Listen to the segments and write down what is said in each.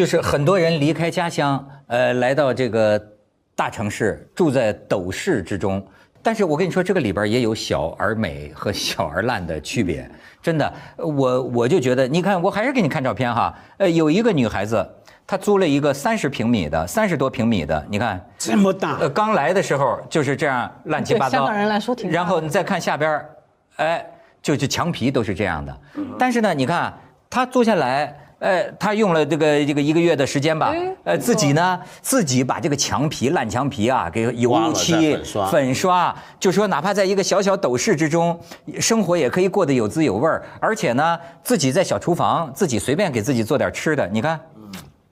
就是很多人离开家乡，呃，来到这个大城市，住在斗室之中。但是我跟你说，这个里边也有小而美和小而烂的区别。真的，我我就觉得，你看，我还是给你看照片哈。呃，有一个女孩子，她租了一个三十平米的，三十多平米的，你看这么大。呃，刚来的时候就是这样乱七八糟。香港人来说挺。然后你再看下边，哎，就就墙皮都是这样的。但是呢，你看她租下来。呃，他用了这个这个一个月的时间吧，呃，自己呢，自己把这个墙皮烂墙皮啊，给油漆粉刷，就说哪怕在一个小小斗室之中，生活也可以过得有滋有味儿，而且呢，自己在小厨房，自己随便给自己做点吃的，你看，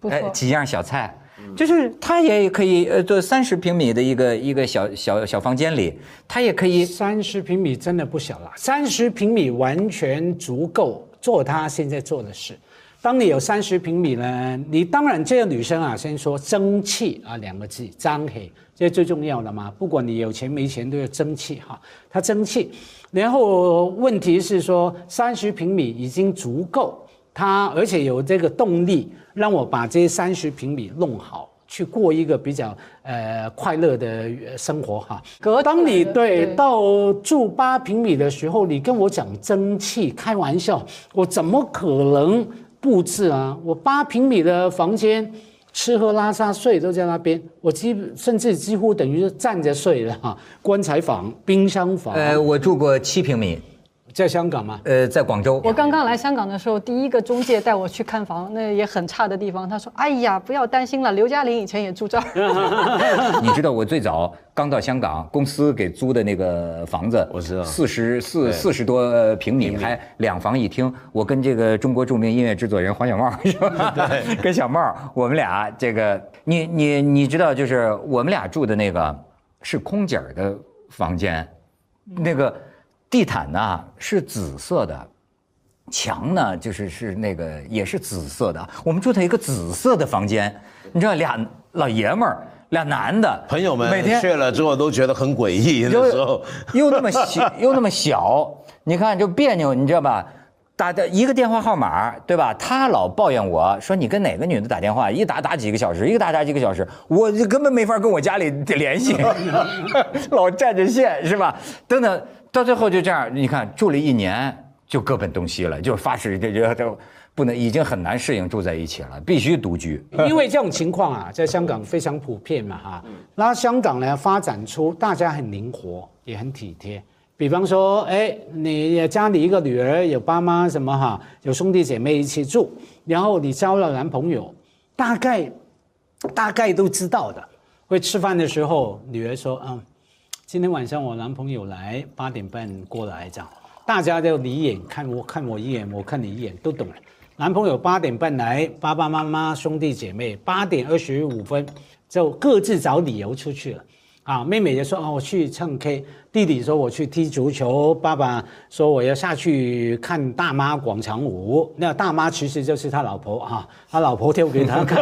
哎，几样小菜，就是他也可以呃，做三十平米的一个一个小小小房间里，他也可以三十平米真的不小了，三十平米完全足够做他现在做的事。当你有三十平米呢，你当然这个女生啊，先说争气啊两个字，张黑，这是最重要的嘛。不管你有钱没钱，都要争气哈。她争气，然后问题是说三十平米已经足够，她而且有这个动力，让我把这三十平米弄好，去过一个比较呃快乐的生活哈。可当你对到住八平米的时候，你跟我讲争气，开玩笑，我怎么可能？布置啊，我八平米的房间，吃喝拉撒睡都在那边，我基甚至几乎等于是站着睡了哈。棺材房、冰箱房。呃，我住过七平米。在香港吗？呃，在广州。我刚刚来香港的时候，第一个中介带我去看房，那也很差的地方。他说：“哎呀，不要担心了，刘嘉玲以前也住这儿。”你知道我最早刚到香港，公司给租的那个房子，我知道，四十四四十多平米，还两房一厅。我跟这个中国著名音乐制作人黄小茂 是吧？对，跟小茂，我们俩这个，你你你知道，就是我们俩住的那个是空姐的房间，那个。地毯呢是紫色的，墙呢就是是那个也是紫色的。我们住在一个紫色的房间，你知道俩老爷们儿，俩男的，朋友们每天去了之后都觉得很诡异。那时候又那么小又那么小，你看就别扭，你知道吧？打的一个电话号码，对吧？他老抱怨我说你跟哪个女的打电话，一打打几个小时，一个打打几个小时，我就根本没法跟我家里联系，老占着线是吧？等等。到最后就这样，你看住了一年就各奔东西了，就发誓这这这不能，已经很难适应住在一起了，必须独居。因为这种情况啊，在香港非常普遍嘛哈。那香港呢发展出大家很灵活，也很体贴。比方说，哎，你家里一个女儿有爸妈什么哈，有兄弟姐妹一起住，然后你交了男朋友，大概大概都知道的。会吃饭的时候，女儿说，嗯。今天晚上我男朋友来，八点半过来，这样大家就你一眼看我，看我一眼，我看你一眼，都懂了。男朋友八点半来，爸爸妈妈兄弟姐妹八点二十五分就各自找理由出去了。啊，妹妹就说啊我去唱 K，弟弟说我去踢足球，爸爸说我要下去看大妈广场舞。那大妈其实就是他老婆啊，他老婆跳给他看。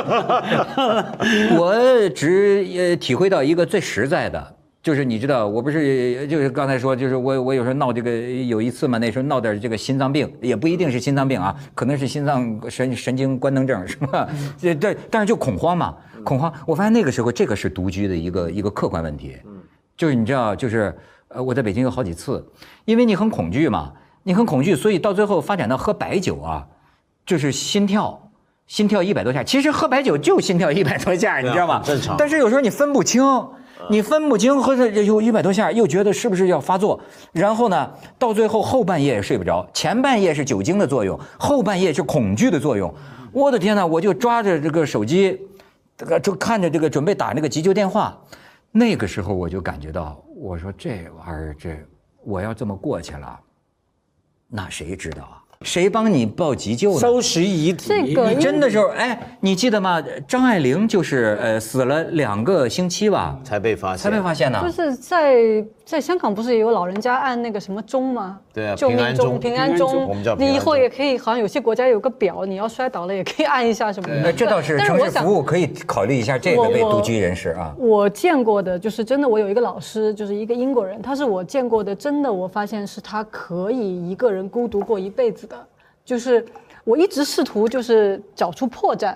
我只呃体会到一个最实在的。就是你知道，我不是就是刚才说，就是我我有时候闹这个有一次嘛，那时候闹点这个心脏病，也不一定是心脏病啊，可能是心脏神神经官能症，是吧？这这，但是就恐慌嘛，恐慌。我发现那个时候，这个是独居的一个一个客观问题。嗯，就是你知道，就是呃，我在北京有好几次，因为你很恐惧嘛，你很恐惧，所以到最后发展到喝白酒啊，就是心跳心跳一百多下，其实喝白酒就心跳一百多下，你知道吗？正常。但是有时候你分不清。你分不清，喝着有一百多下，又觉得是不是要发作，然后呢，到最后后半夜也睡不着，前半夜是酒精的作用，后半夜是恐惧的作用。我的天哪，我就抓着这个手机，这个就看着这个准备打那个急救电话，那个时候我就感觉到，我说这玩意儿这我要这么过去了，那谁知道啊？谁帮你报急救的？收拾遗体。这个你真的时候，哎，你记得吗？张爱玲就是呃死了两个星期吧，才被发现，才被发现呢。就是在在香港不是也有老人家按那个什么钟吗？对啊，平安钟，平安钟。我们叫你以后也可以，好像有些国家有个表，你要摔倒了也可以按一下什么的。这倒是城市服务可以考虑一下这个为独居人士啊。我见过的就是真的，我有一个老师，就是一个英国人，他是我见过的真的，我发现是他可以一个人孤独过一辈子的。就是我一直试图就是找出破绽，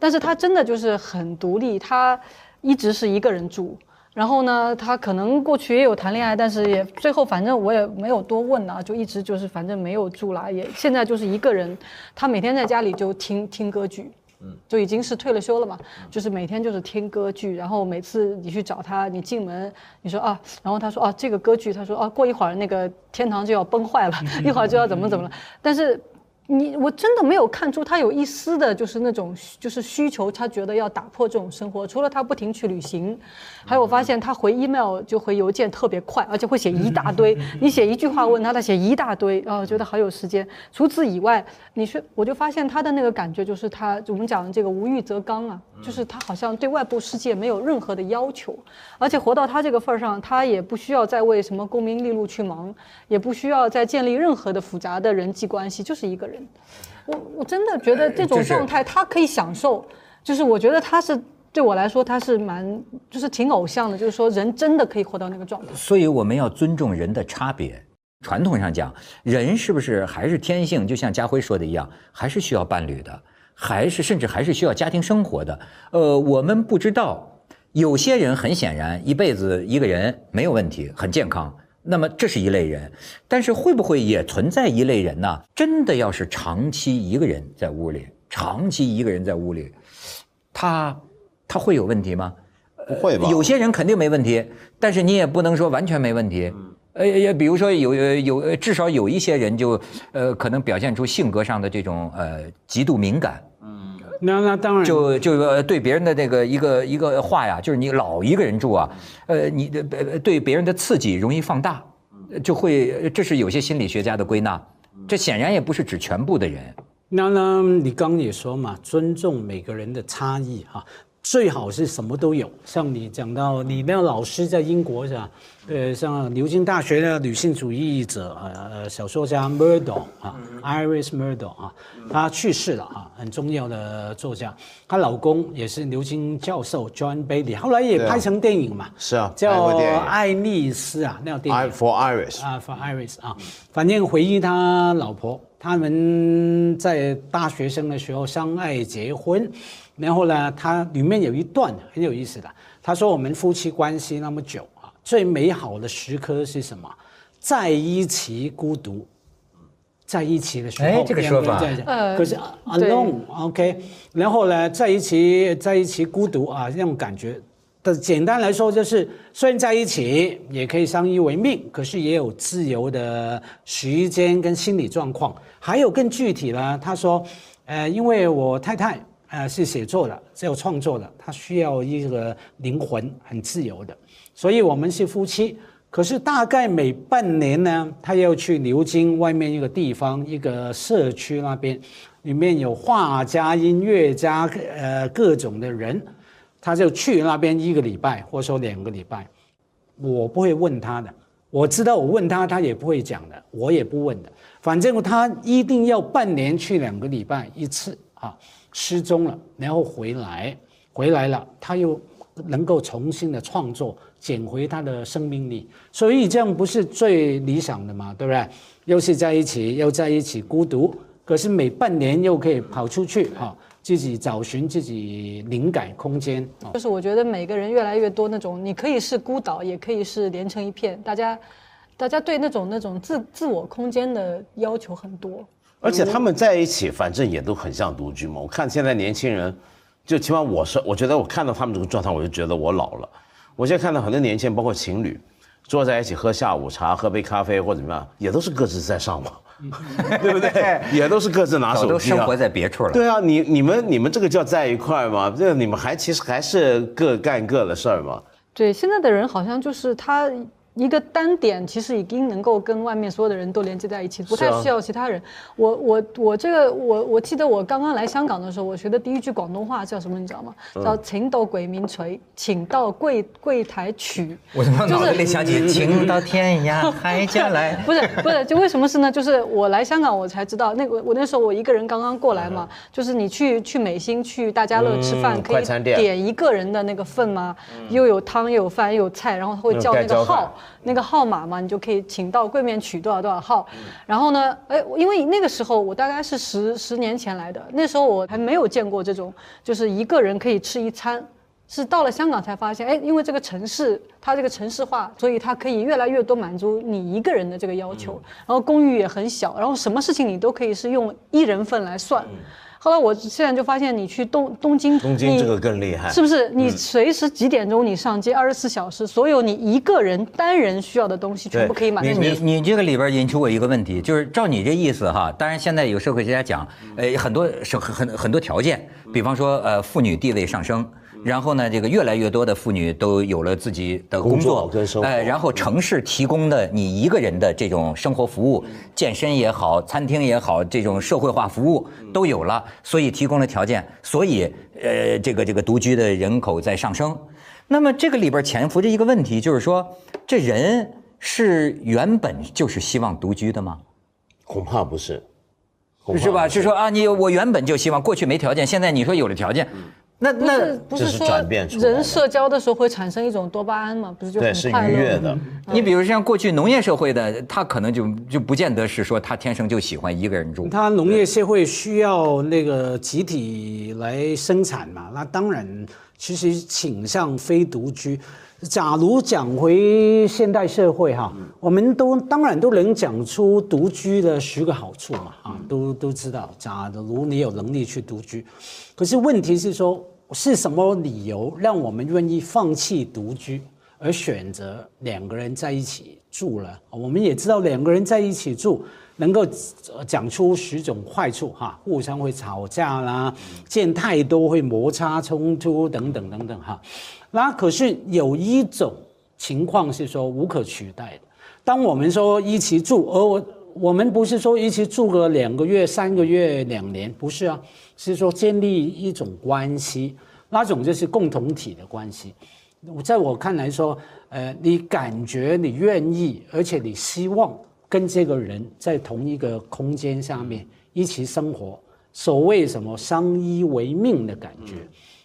但是他真的就是很独立，他一直是一个人住。然后呢，他可能过去也有谈恋爱，但是也最后反正我也没有多问啊，就一直就是反正没有住啦，也现在就是一个人。他每天在家里就听听歌剧，嗯，就已经是退了休了嘛，就是每天就是听歌剧。然后每次你去找他，你进门你说啊，然后他说啊这个歌剧，他说啊过一会儿那个天堂就要崩坏了，一会儿就要怎么怎么了，但是。你我真的没有看出他有一丝的，就是那种就是需求，他觉得要打破这种生活。除了他不停去旅行，还有我发现他回 email 就回邮件特别快，而且会写一大堆。你写一句话问他，他写一大堆，啊，觉得好有时间。除此以外，你是我就发现他的那个感觉就是他我们讲的这个无欲则刚啊，就是他好像对外部世界没有任何的要求，而且活到他这个份儿上，他也不需要再为什么功名利禄去忙，也不需要再建立任何的复杂的人际关系，就是一个人。我我真的觉得这种状态他可以享受，就是我觉得他是对我来说他是蛮就是挺偶像的，就是说人真的可以活到那个状态。所以我们要尊重人的差别。传统上讲，人是不是还是天性？就像家辉说的一样，还是需要伴侣的，还是甚至还是需要家庭生活的。呃，我们不知道，有些人很显然一辈子一个人没有问题，很健康。那么这是一类人，但是会不会也存在一类人呢？真的要是长期一个人在屋里，长期一个人在屋里，他他会有问题吗？不会吧。有些人肯定没问题，但是你也不能说完全没问题。呃，也比如说有有至少有一些人就呃可能表现出性格上的这种呃极度敏感。那那当然，就就对别人的那个一个一个话呀，就是你老一个人住啊，呃，你的对别人的刺激容易放大，就会这是有些心理学家的归纳，这显然也不是指全部的人。那那你刚也说嘛，尊重每个人的差异哈。最好是什么都有，像你讲到你那个老师在英国是吧？呃，像牛津大学的女性主义者呃小说家 Murdoch 啊，Iris Murdoch 啊，她去世了啊，很重要的作家。她老公也是牛津教授 John Bailey，后来也拍成电影嘛，是啊，叫《爱丽丝》啊，那电影。For Iris 啊，For Iris 啊，反正回忆他老婆，他们在大学生的时候相爱结婚。然后呢，他里面有一段很有意思的，他说我们夫妻关系那么久啊，最美好的时刻是什么？在一起孤独，在一起的时候。哎，这个说法。呃，可是 alone，OK。然后呢，在一起，在一起孤独啊，那种感觉。但简单来说就是，虽然在一起也可以相依为命，可是也有自由的时间跟心理状况。还有更具体呢，他说，呃，因为我太太。呃，是写作的，是有创作的，他需要一个灵魂很自由的，所以我们是夫妻。可是大概每半年呢，他要去牛津外面一个地方，一个社区那边，里面有画家、音乐家，呃，各种的人，他就去那边一个礼拜，或者说两个礼拜。我不会问他的，我知道我问他，他也不会讲的，我也不问的。反正他一定要半年去两个礼拜一次啊。失踪了，然后回来，回来了，他又能够重新的创作，捡回他的生命力，所以这样不是最理想的嘛，对不对？又是在一起，又在一起孤独，可是每半年又可以跑出去哈，自己找寻自己灵感空间。就是我觉得每个人越来越多那种，你可以是孤岛，也可以是连成一片，大家，大家对那种那种自自我空间的要求很多。而且他们在一起，反正也都很像独居嘛。我看现在年轻人，就起码我是，我觉得我看到他们这个状态，我就觉得我老了。我现在看到很多年轻人，包括情侣，坐在一起喝下午茶、喝杯咖啡或怎么样，也都是各自在上网，对不对？也都是各自拿手机。都生活在别处了。对啊，你你们你们这个叫在一块吗？这你们还其实还是各干各的事儿吗？对，现在的人好像就是他。一个单点其实已经能够跟外面所有的人都连接在一起，不太需要其他人。我我我这个我我记得我刚刚来香港的时候，我学的第一句广东话叫什么？你知道吗？叫“请到鬼名垂，请到柜柜台取”。我怎么脑子里想起 “请到天涯海角来”？不是不是，就为什么是呢？就是我来香港，我才知道那个我那时候我一个人刚刚过来嘛，就是你去去美心去大家乐吃饭，可以点一个人的那个份吗？又有汤又有饭又有菜，然后他会叫那个号。那个号码嘛，你就可以请到柜面取多少多少号。然后呢，哎，因为那个时候我大概是十十年前来的，那时候我还没有见过这种，就是一个人可以吃一餐。是到了香港才发现，哎，因为这个城市它这个城市化，所以它可以越来越多满足你一个人的这个要求。然后公寓也很小，然后什么事情你都可以是用一人份来算。后来我现在就发现，你去东东京，你东京这个更厉害，是不是？你随时几点钟你上街，二十四小时，所有你一个人单人需要的东西全部可以满足。你你这个里边引出我一个问题，就是照你这意思哈，当然现在有社会学家讲，呃，很多是很很很多条件，比方说呃妇女地位上升。然后呢，这个越来越多的妇女都有了自己的工作，哎，然后城市提供的你一个人的这种生活服务，健身也好，餐厅也好，这种社会化服务都有了，所以提供了条件，所以呃，这个这个独居的人口在上升。那么这个里边潜伏着一个问题，就是说，这人是原本就是希望独居的吗？恐怕不是，是吧？是说啊，你我原本就希望，过去没条件，现在你说有了条件。那那不是说人社交的时候会产生一种多巴胺吗？不是就很快乐的。你比如像过去农业社会的，他可能就就不见得是说他天生就喜欢一个人住。他农业社会需要那个集体来生产嘛，那当然其实倾向非独居。假如讲回现代社会哈，我们都当然都能讲出独居的十个好处嘛，啊，都都知道。假如你有能力去独居，可是问题是说。是什么理由让我们愿意放弃独居，而选择两个人在一起住了？我们也知道两个人在一起住能够讲出十种坏处哈，互相会吵架啦，见太多会摩擦冲突等等等等哈。那可是有一种情况是说无可取代的，当我们说一起住，而我我们不是说一起住个两个月、三个月、两年，不是啊。是说建立一种关系，那种就是共同体的关系。在我看来说，呃，你感觉你愿意，而且你希望跟这个人在同一个空间下面一起生活，所谓什么相依为命的感觉，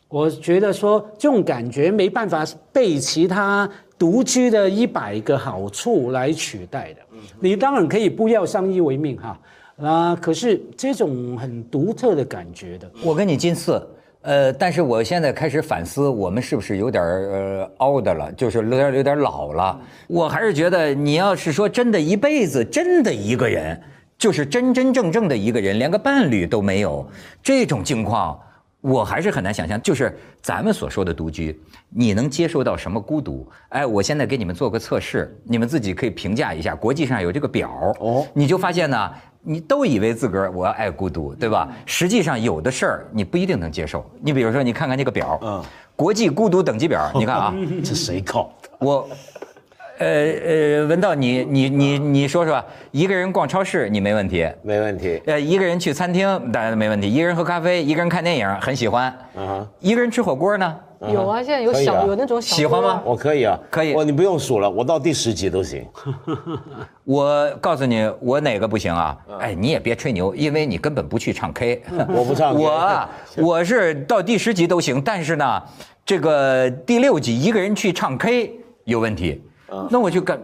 我觉得说这种感觉没办法被其他独居的一百个好处来取代的。你当然可以不要相依为命哈。啊，可是这种很独特的感觉的，我跟你近似，呃，但是我现在开始反思，我们是不是有点呃 old 了，就是有点有点老了。我还是觉得，你要是说真的，一辈子真的一个人，就是真真正正的一个人，连个伴侣都没有，这种境况，我还是很难想象。就是咱们所说的独居，你能接受到什么孤独？哎，我现在给你们做个测试，你们自己可以评价一下。国际上有这个表哦，你就发现呢。你都以为自个儿我要爱孤独，对吧？实际上有的事儿你不一定能接受。你比如说，你看看这个表，嗯，国际孤独等级表，你看啊，这谁搞的？我，呃呃，文道，你你你你说说，一个人逛超市你没问题，没问题。呃，一个人去餐厅大家都没问题，一个人喝咖啡，一个人看电影很喜欢，嗯，一个人吃火锅呢？有啊，现在有小有那种小喜欢吗？我可以啊，可以。我你不用数了，我到第十集都行。我告诉你，我哪个不行啊？哎，你也别吹牛，因为你根本不去唱 K。我不唱。我 我是到第十集都行，但是呢，这个第六集一个人去唱 K 有问题。那我就干。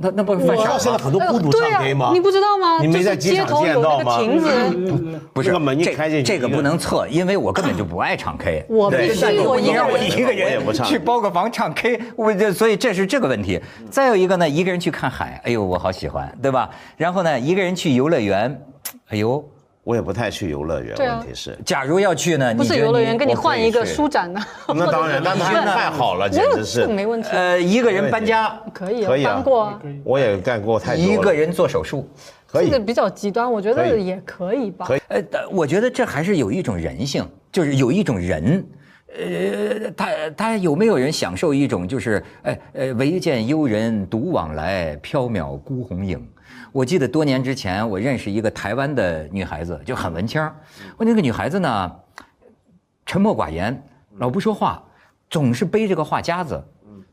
那那不是犯傻现在很多孤独唱 K 吗？你不知道吗？你没在街头见到吗？亭子 不是门一开进去，这个不能测，因为我根本就不爱唱 K。我必须我你让我一个人去包个房唱 K，我这所以这是这个问题。再有一个呢，一个人去看海，哎呦，我好喜欢，对吧？然后呢，一个人去游乐园，哎呦。我也不太去游乐园，问题是，假如要去呢？不是游乐园，给你换一个舒展的。那当然，那太好了，简直是没问题。呃，一个人搬家可以，可以搬过。我也干过太多。一个人做手术，可以。这个比较极端，我觉得也可以吧。可以。呃，我觉得这还是有一种人性，就是有一种人，呃，他他有没有人享受一种就是，哎呃，唯见幽人独往来，缥缈孤鸿影。我记得多年之前，我认识一个台湾的女孩子，就很文青。我那个女孩子呢，沉默寡言，老不说话，总是背着个画夹子，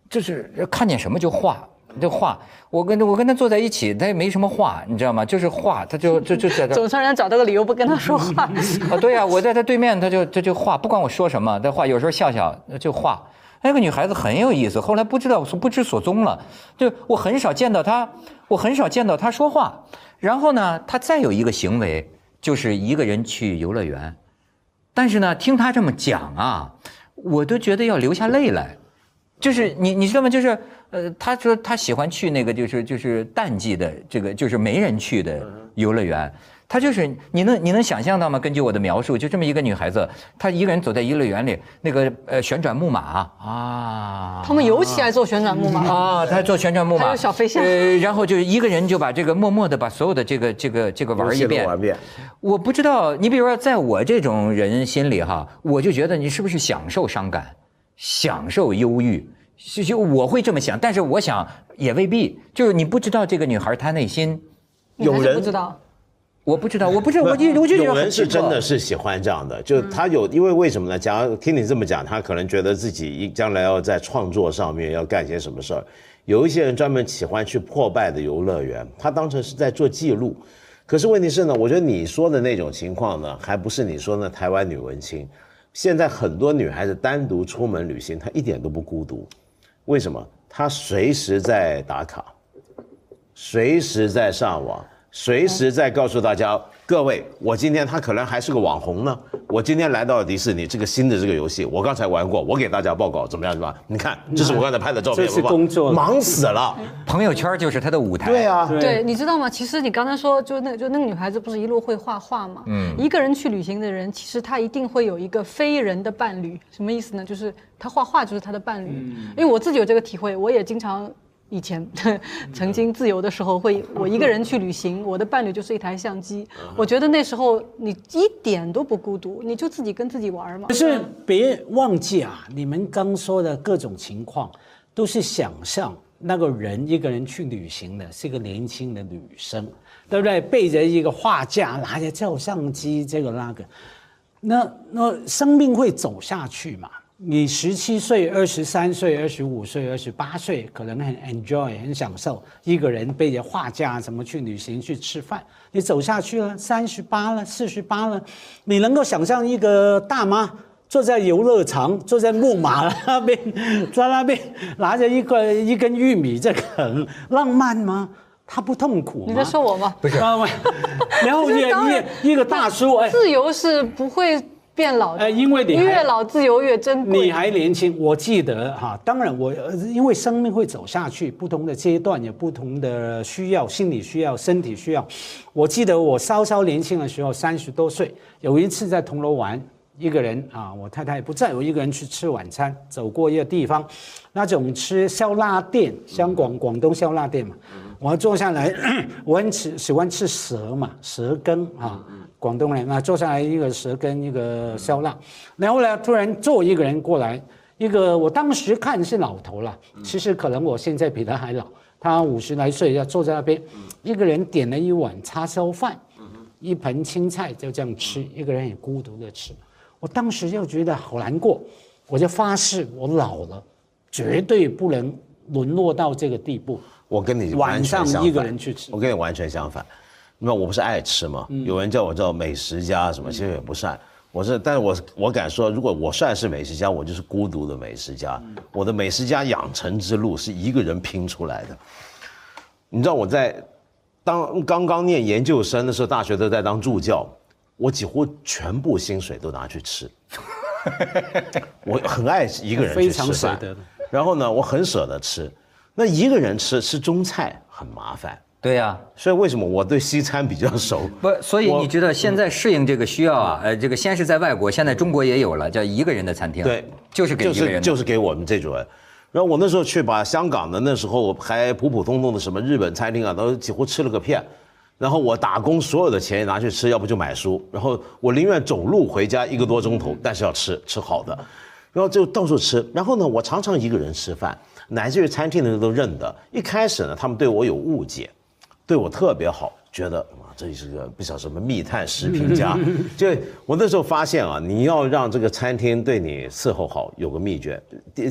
就是看见什么就画，就话。我跟我跟他坐在一起，他也没什么话，你知道吗？就是话，他就就就在这。总算人找到个理由不跟他说话。啊，对呀，我在他对面，他就他就话，不管我说什么，她画。有时候笑笑就画。那个女孩子很有意思，后来不知道不知所踪了，就我很少见到她，我很少见到她说话。然后呢，她再有一个行为，就是一个人去游乐园。但是呢，听她这么讲啊，我都觉得要流下泪来。就是你你知道吗？就是呃，他说他喜欢去那个就是就是淡季的这个就是没人去的游乐园。她就是你能你能想象到吗？根据我的描述，就这么一个女孩子，她一个人走在游乐园里，那个呃旋转木马啊，他们尤其爱坐旋转木马。啊，她坐旋转木马，还有小飞象呃，然后就一个人就把这个默默的把所有的这个这个这个玩一遍。玩一遍。我不知道，你比如说，在我这种人心里哈，我就觉得你是不是享受伤感，享受忧郁，就就我会这么想，但是我想也未必，就是你不知道这个女孩她内心，有人不知道，我不知道，我不知道，我就有人是真的是喜欢这样的，就他有，因为为什么呢？假如听你这么讲，他可能觉得自己一将来要在创作上面要干些什么事儿。有一些人专门喜欢去破败的游乐园，他当成是在做记录。可是问题是呢，我觉得你说的那种情况呢，还不是你说的台湾女文青。现在很多女孩子单独出门旅行，她一点都不孤独。为什么？他随时在打卡，随时在上网，随时在告诉大家，各位，我今天他可能还是个网红呢。我今天来到了迪士尼，这个新的这个游戏，我刚才玩过，我给大家报告怎么样，是吧？你看，这是我刚才拍的照片，这是不工作忙死了。朋友圈就是他的舞台。对啊，对，你知道吗？其实你刚才说，就那就那个女孩子不是一路会画画吗？嗯，一个人去旅行的人，其实他一定会有一个非人的伴侣。什么意思呢？就是他画画就是他的伴侣。因为我自己有这个体会，我也经常以前曾经自由的时候会，我一个人去旅行，我的伴侣就是一台相机。我觉得那时候你一点都不孤独，你就自己跟自己玩嘛可。是别忘记啊，你们刚说的各种情况，都是想象那个人一个人去旅行的，是一个年轻的女生，对不对？背着一个画架，拿着照相机，这个那个，那那生命会走下去嘛？你十七岁、二十三岁、二十五岁、二十八岁，可能很 enjoy、很享受，一个人背着画架怎么去旅行、去吃饭。你走下去了，三十八了、四十八了，你能够想象一个大妈坐在游乐场，坐在木马那边，在那边拿着一个一根玉米在啃，浪漫吗？他不痛苦吗？你在说我吗？不是，然后一个一个一个大叔，哎，自由是不会变老因为你越老自由越珍贵。你还年轻，我记得哈，当然我呃因为生命会走下去，不同的阶段有不同的需要，心理需要、身体需要。我记得我稍稍年轻的时候，三十多岁，有一次在铜锣湾，一个人啊，我太太不在，我一个人去吃晚餐，走过一个地方，那种吃烧腊店，香港广东烧腊店嘛，我坐下来，我很喜喜欢吃蛇嘛，蛇羹啊，广东人啊，坐下来一个蛇羹，一个烧腊，然后呢，突然坐一个人过来，一个我当时看是老头了，其实可能我现在比他还老，他五十来岁，要坐在那边，一个人点了一碗叉烧饭，一盆青菜就这样吃，一个人很孤独的吃，我当时就觉得好难过，我就发誓我老了，绝对不能沦落到这个地步。我跟你晚完全相反上一个人去吃我跟你完全相反。那我不是爱吃吗？有人叫我叫美食家什么，其实也不算。我是，但是我我敢说，如果我算是美食家，我就是孤独的美食家。我的美食家养成之路是一个人拼出来的。你知道我在当刚刚念研究生的时候，大学都在当助教，我几乎全部薪水都拿去吃。我很爱一个人去非常吃饭舍得，然后呢，我很舍得吃。那一个人吃吃中菜很麻烦，对呀、所以为什么我对西餐比较熟？不，所以你知道现在适应这个需要啊，呃，这个先是在外国，现在中国也有了，叫一个人的餐厅，对，就是给就是一个人的，就是给我们这种人。然后我那时候去把香港的那时候还普普通通的什么日本餐厅啊，都几乎吃了个遍。然后我打工所有的钱也拿去吃，要不就买书。然后我宁愿走路回家一个多钟头，但是要吃吃好的。然后就到处吃。然后呢，我常常一个人吃饭，乃至于餐厅的人都认得。一开始呢，他们对我有误解，对我特别好，觉得哇，这是个不晓得什么密探食品家。就我那时候发现啊，你要让这个餐厅对你伺候好，有个秘诀。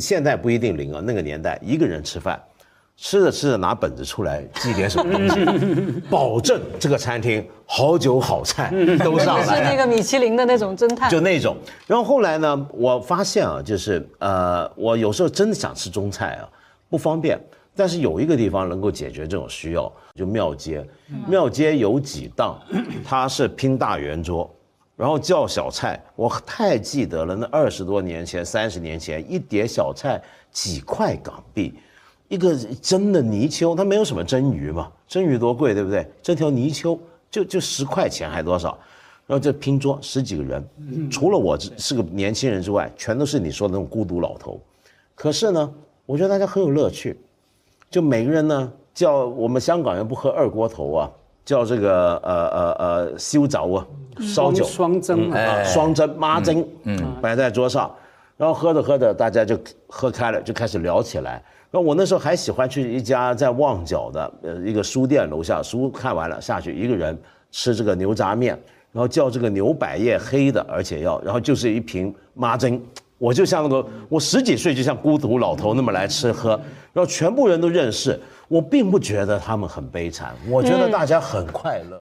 现在不一定灵啊，那个年代一个人吃饭，吃着吃着拿本子出来记点什么东西，保证这个餐厅好酒好菜都上来是那。个米其林的那种侦探，就那种，然后后来呢，我发现啊，就是呃，我有时候真的想吃中菜啊，不方便，但是有一个地方能够解决这种需要，就庙街。庙街有几档，它是拼大圆桌，然后叫小菜，我太记得了，那二十多年前、三十年前，一碟小菜几块港币。一个蒸的泥鳅，它没有什么蒸鱼嘛，蒸鱼多贵，对不对？这条泥鳅就就十块钱还多少？然后这拼桌十几个人，除了我是个年轻人之外，全都是你说的那种孤独老头。可是呢，我觉得大家很有乐趣，就每个人呢叫我们香港人不喝二锅头啊，叫这个呃呃呃修酒啊，烧酒双蒸啊，啊，双蒸、妈蒸，嗯，摆在桌上，然后喝着喝着，大家就喝开了，就开始聊起来。然后我那时候还喜欢去一家在旺角的呃一个书店楼下，书看完了下去，一个人吃这个牛杂面，然后叫这个牛百叶黑的，而且要，然后就是一瓶妈珍。我就像那个我十几岁就像孤独老头那么来吃喝，然后全部人都认识，我并不觉得他们很悲惨，我觉得大家很快乐。